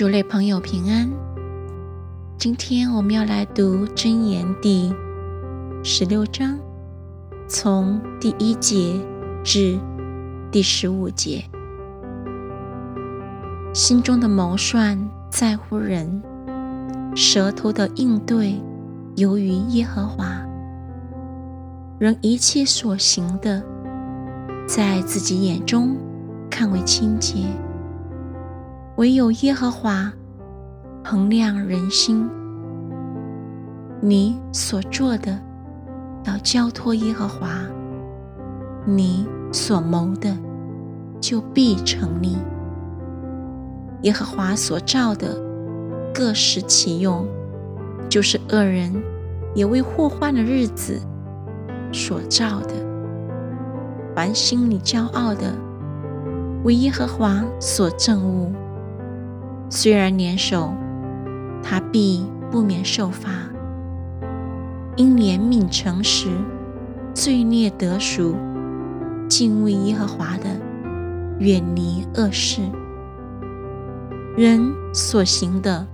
主类朋友平安。今天我们要来读箴言第十六章，从第一节至第十五节。心中的谋算在乎人，舌头的应对由于耶和华。人一切所行的，在自己眼中看为清洁，唯有耶和华衡量人心。你所做的，要交托耶和华；你所谋的，就必成立。耶和华所造的，各施其用，就是恶人也为祸患的日子所造的。凡心里骄傲的，为耶和华所憎恶。虽然年首，他必不免受罚。因怜悯诚实，罪孽得赎，敬畏耶和华的，远离恶事。人所行的，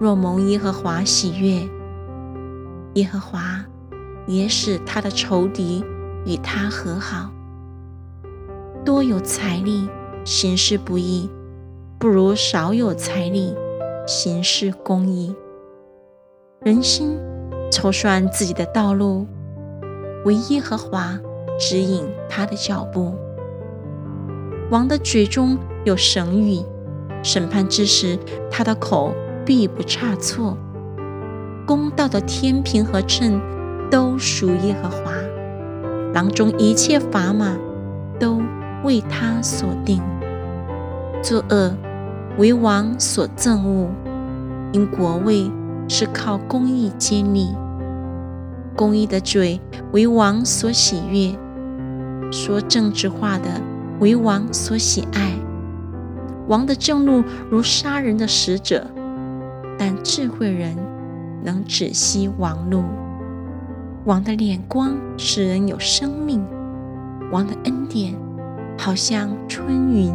若蒙耶和华喜悦，耶和华也使他的仇敌与他和好。多有财力行事不义，不如少有财力行事公义。人心。筹算自己的道路，为耶和华指引他的脚步。王的嘴中有神语，审判之时，他的口必不差错。公道的天平和秤都属耶和华，囊中一切砝码都为他所定。作恶为王所憎恶，因国位是靠公义建立。公义的嘴为王所喜悦，说政治话的为王所喜爱。王的正怒如杀人的使者，但智慧人能止息王怒。王的脸光使人有生命，王的恩典好像春云。